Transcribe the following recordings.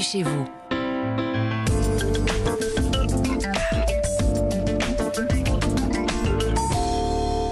chez vous.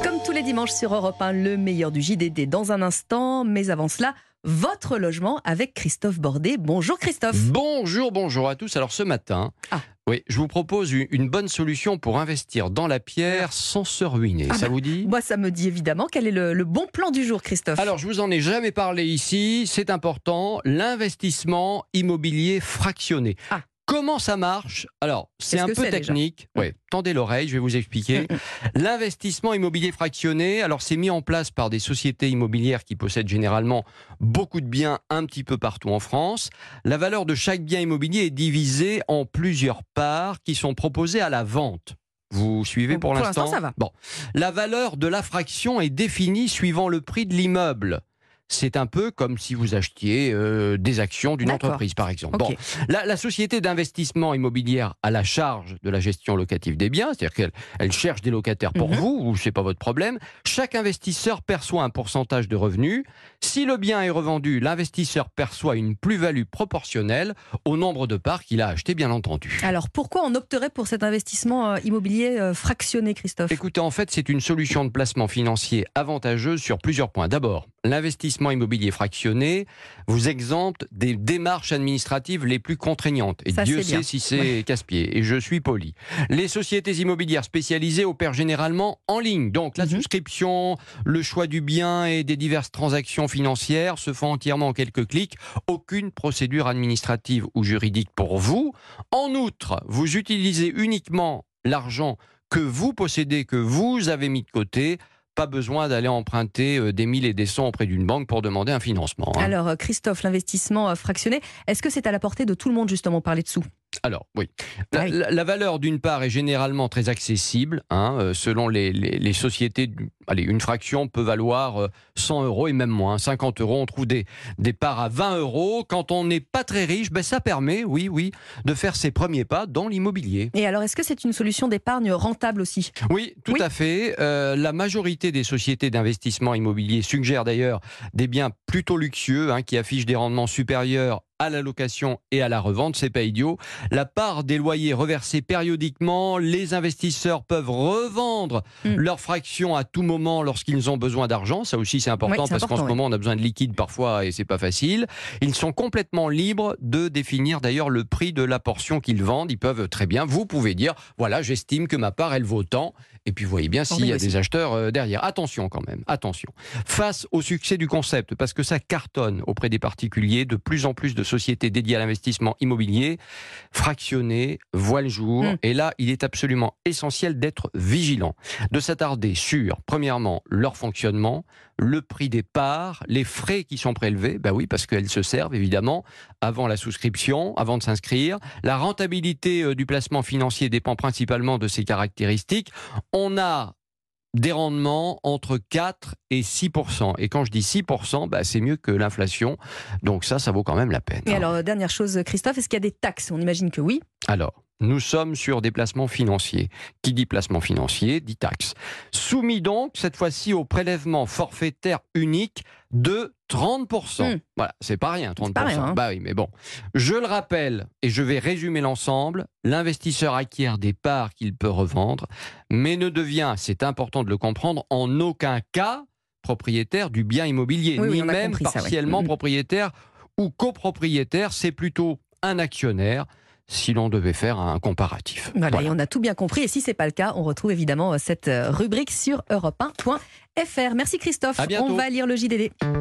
Comme tous les dimanches sur Europe 1, le meilleur du JDD dans un instant. Mais avant cela, votre logement avec Christophe Bordet. Bonjour Christophe. Bonjour, bonjour à tous. Alors ce matin, Ah. oui, je vous propose une, bonne solution pour investir dans la pierre sans se ruiner. Ah Ça bah, vous dit? Moi, ça me dit évidemment quel est le, le bon plan du jour, Christophe. Alors, je vous en ai jamais parlé ici, c'est important, l'investissement immobilier fractionné. Ah. Comment ça marche? Alors, c'est un peu technique. Ouais, tendez l'oreille, je vais vous expliquer. L'investissement immobilier fractionné, alors c'est mis en place par des sociétés immobilières qui possèdent généralement beaucoup de biens un petit peu partout en France. La valeur de chaque bien immobilier est divisée en plusieurs parts qui sont proposées à la vente. Vous suivez Bon, pour, pour l'instant, ça va. Bon, la valeur de la fraction est définie suivant le prix de l'immeuble. C'est un peu comme si vous achetiez euh, des actions d'une entreprise, par exemple. Bon, la, la société d'investissement immobilière a la charge de la gestion locative des biens, c'est-à-dire qu'elle elle cherche des locataires pour Mhm. vous, ou c'est pas votre problème. Chaque investisseur perçoit un pourcentage de revenus. Si le bien est revendu, l'investisseur perçoit une plus-value proportionnelle au nombre de parts qu'il a achetées, bien entendu. Alors, pourquoi on opterait pour cet investissement euh, immobilier euh, fractionné, Christophe? Écoutez, en fait, c'est une solution de placement financier avantageuse sur plusieurs points. D'abord, l'investissement immobilier fractionné vous exempte des démarches administratives les plus contraignantes. Et Ça, Dieu sait bien. si c'est casse-pied. Et je suis poli. Les sociétés immobilières spécialisées opèrent généralement en ligne. Donc, la Mhm. souscription, le choix du bien et des diverses transactions financières se font entièrement en quelques clics. Aucune procédure administrative ou juridique pour vous. En outre, vous utilisez uniquement l'argent que vous possédez, que vous avez mis de côté. Pas besoin d'aller emprunter euh, des mille et des cents auprès d'une banque pour demander un financement. hein. Alors, euh, Christophe, l'investissement euh, fractionné, est-ce que c'est à la portée de tout le monde, justement, parler de sous? Alors, oui. La, oui. la- la valeur d'une part est généralement très accessible. hein, selon les, les- les sociétés, allez, une fraction peut valoir euh, 100 euros et même moins. 50 euros, on trouve des, des parts à 20 euros. Quand on n'est pas très riche, ben, ça permet, oui, oui, de faire ses premiers pas dans l'immobilier. Et alors, est-ce que c'est une solution d'épargne rentable aussi? Oui, tout Oui. à fait. Euh, la majorité des sociétés d'investissement immobilier suggèrent d'ailleurs des biens plutôt luxueux hein, qui affichent des rendements supérieurs à la location et à la revente, c'est pas idiot. La part des loyers reversés périodiquement, les investisseurs peuvent revendre Mm. leurs fractions à tout moment lorsqu'ils ont besoin d'argent. Ça aussi c'est important Oui, parce qu'en ce oui. moment on a besoin de liquide parfois et c'est pas facile. Ils sont complètement libres de définir d'ailleurs le prix de la portion qu'ils vendent. Ils peuvent très bien, vous pouvez dire, voilà, j'estime que ma part elle vaut tant. Et puis vous voyez bien s'il y a des acheteurs euh, derrière. Attention quand même, attention. Face au succès du concept, parce que ça cartonne auprès des particuliers, de plus en plus de sociétés dédiées à l'investissement immobilier, fractionnées, voient le jour. Mm. Et là, il est absolument essentiel d'être vigilant, de s'attarder sur, premièrement, leur fonctionnement, le prix des parts, les frais qui sont prélevés, bah oui, parce qu'elles se servent évidemment avant la souscription, avant de s'inscrire. La rentabilité euh, du placement financier dépend principalement de ses caractéristiques. On a des rendements entre 4 et 6 Et quand je dis 6 bah, c'est mieux que l'inflation. Donc ça, ça vaut quand même la peine. Et alors, dernière chose, Christophe, est-ce qu'il y a des taxes? On imagine que oui. Alors, nous sommes sur des placements financiers. Qui dit placement financier dit taxe. Soumis donc, cette fois-ci, au prélèvement forfaitaire unique de 30%. Hmm. Voilà, c'est pas rien, 30%. pas rien, hein. Bah oui, mais bon. Je le rappelle, et je vais résumer l'ensemble, l'investisseur acquiert des parts qu'il peut revendre, mais ne devient, c'est important de le comprendre, en aucun cas propriétaire du bien immobilier, Oui, ni même compris ça, ouais. partiellement Mhm. propriétaire ou copropriétaire, c'est plutôt un actionnaire si l'on devait faire un comparatif. Voilà, Voilà. et on a tout bien compris. Et si c'est pas le cas, on retrouve évidemment euh, cette euh, rubrique sur europe1.fr. Merci Christophe. On va lire le JDD.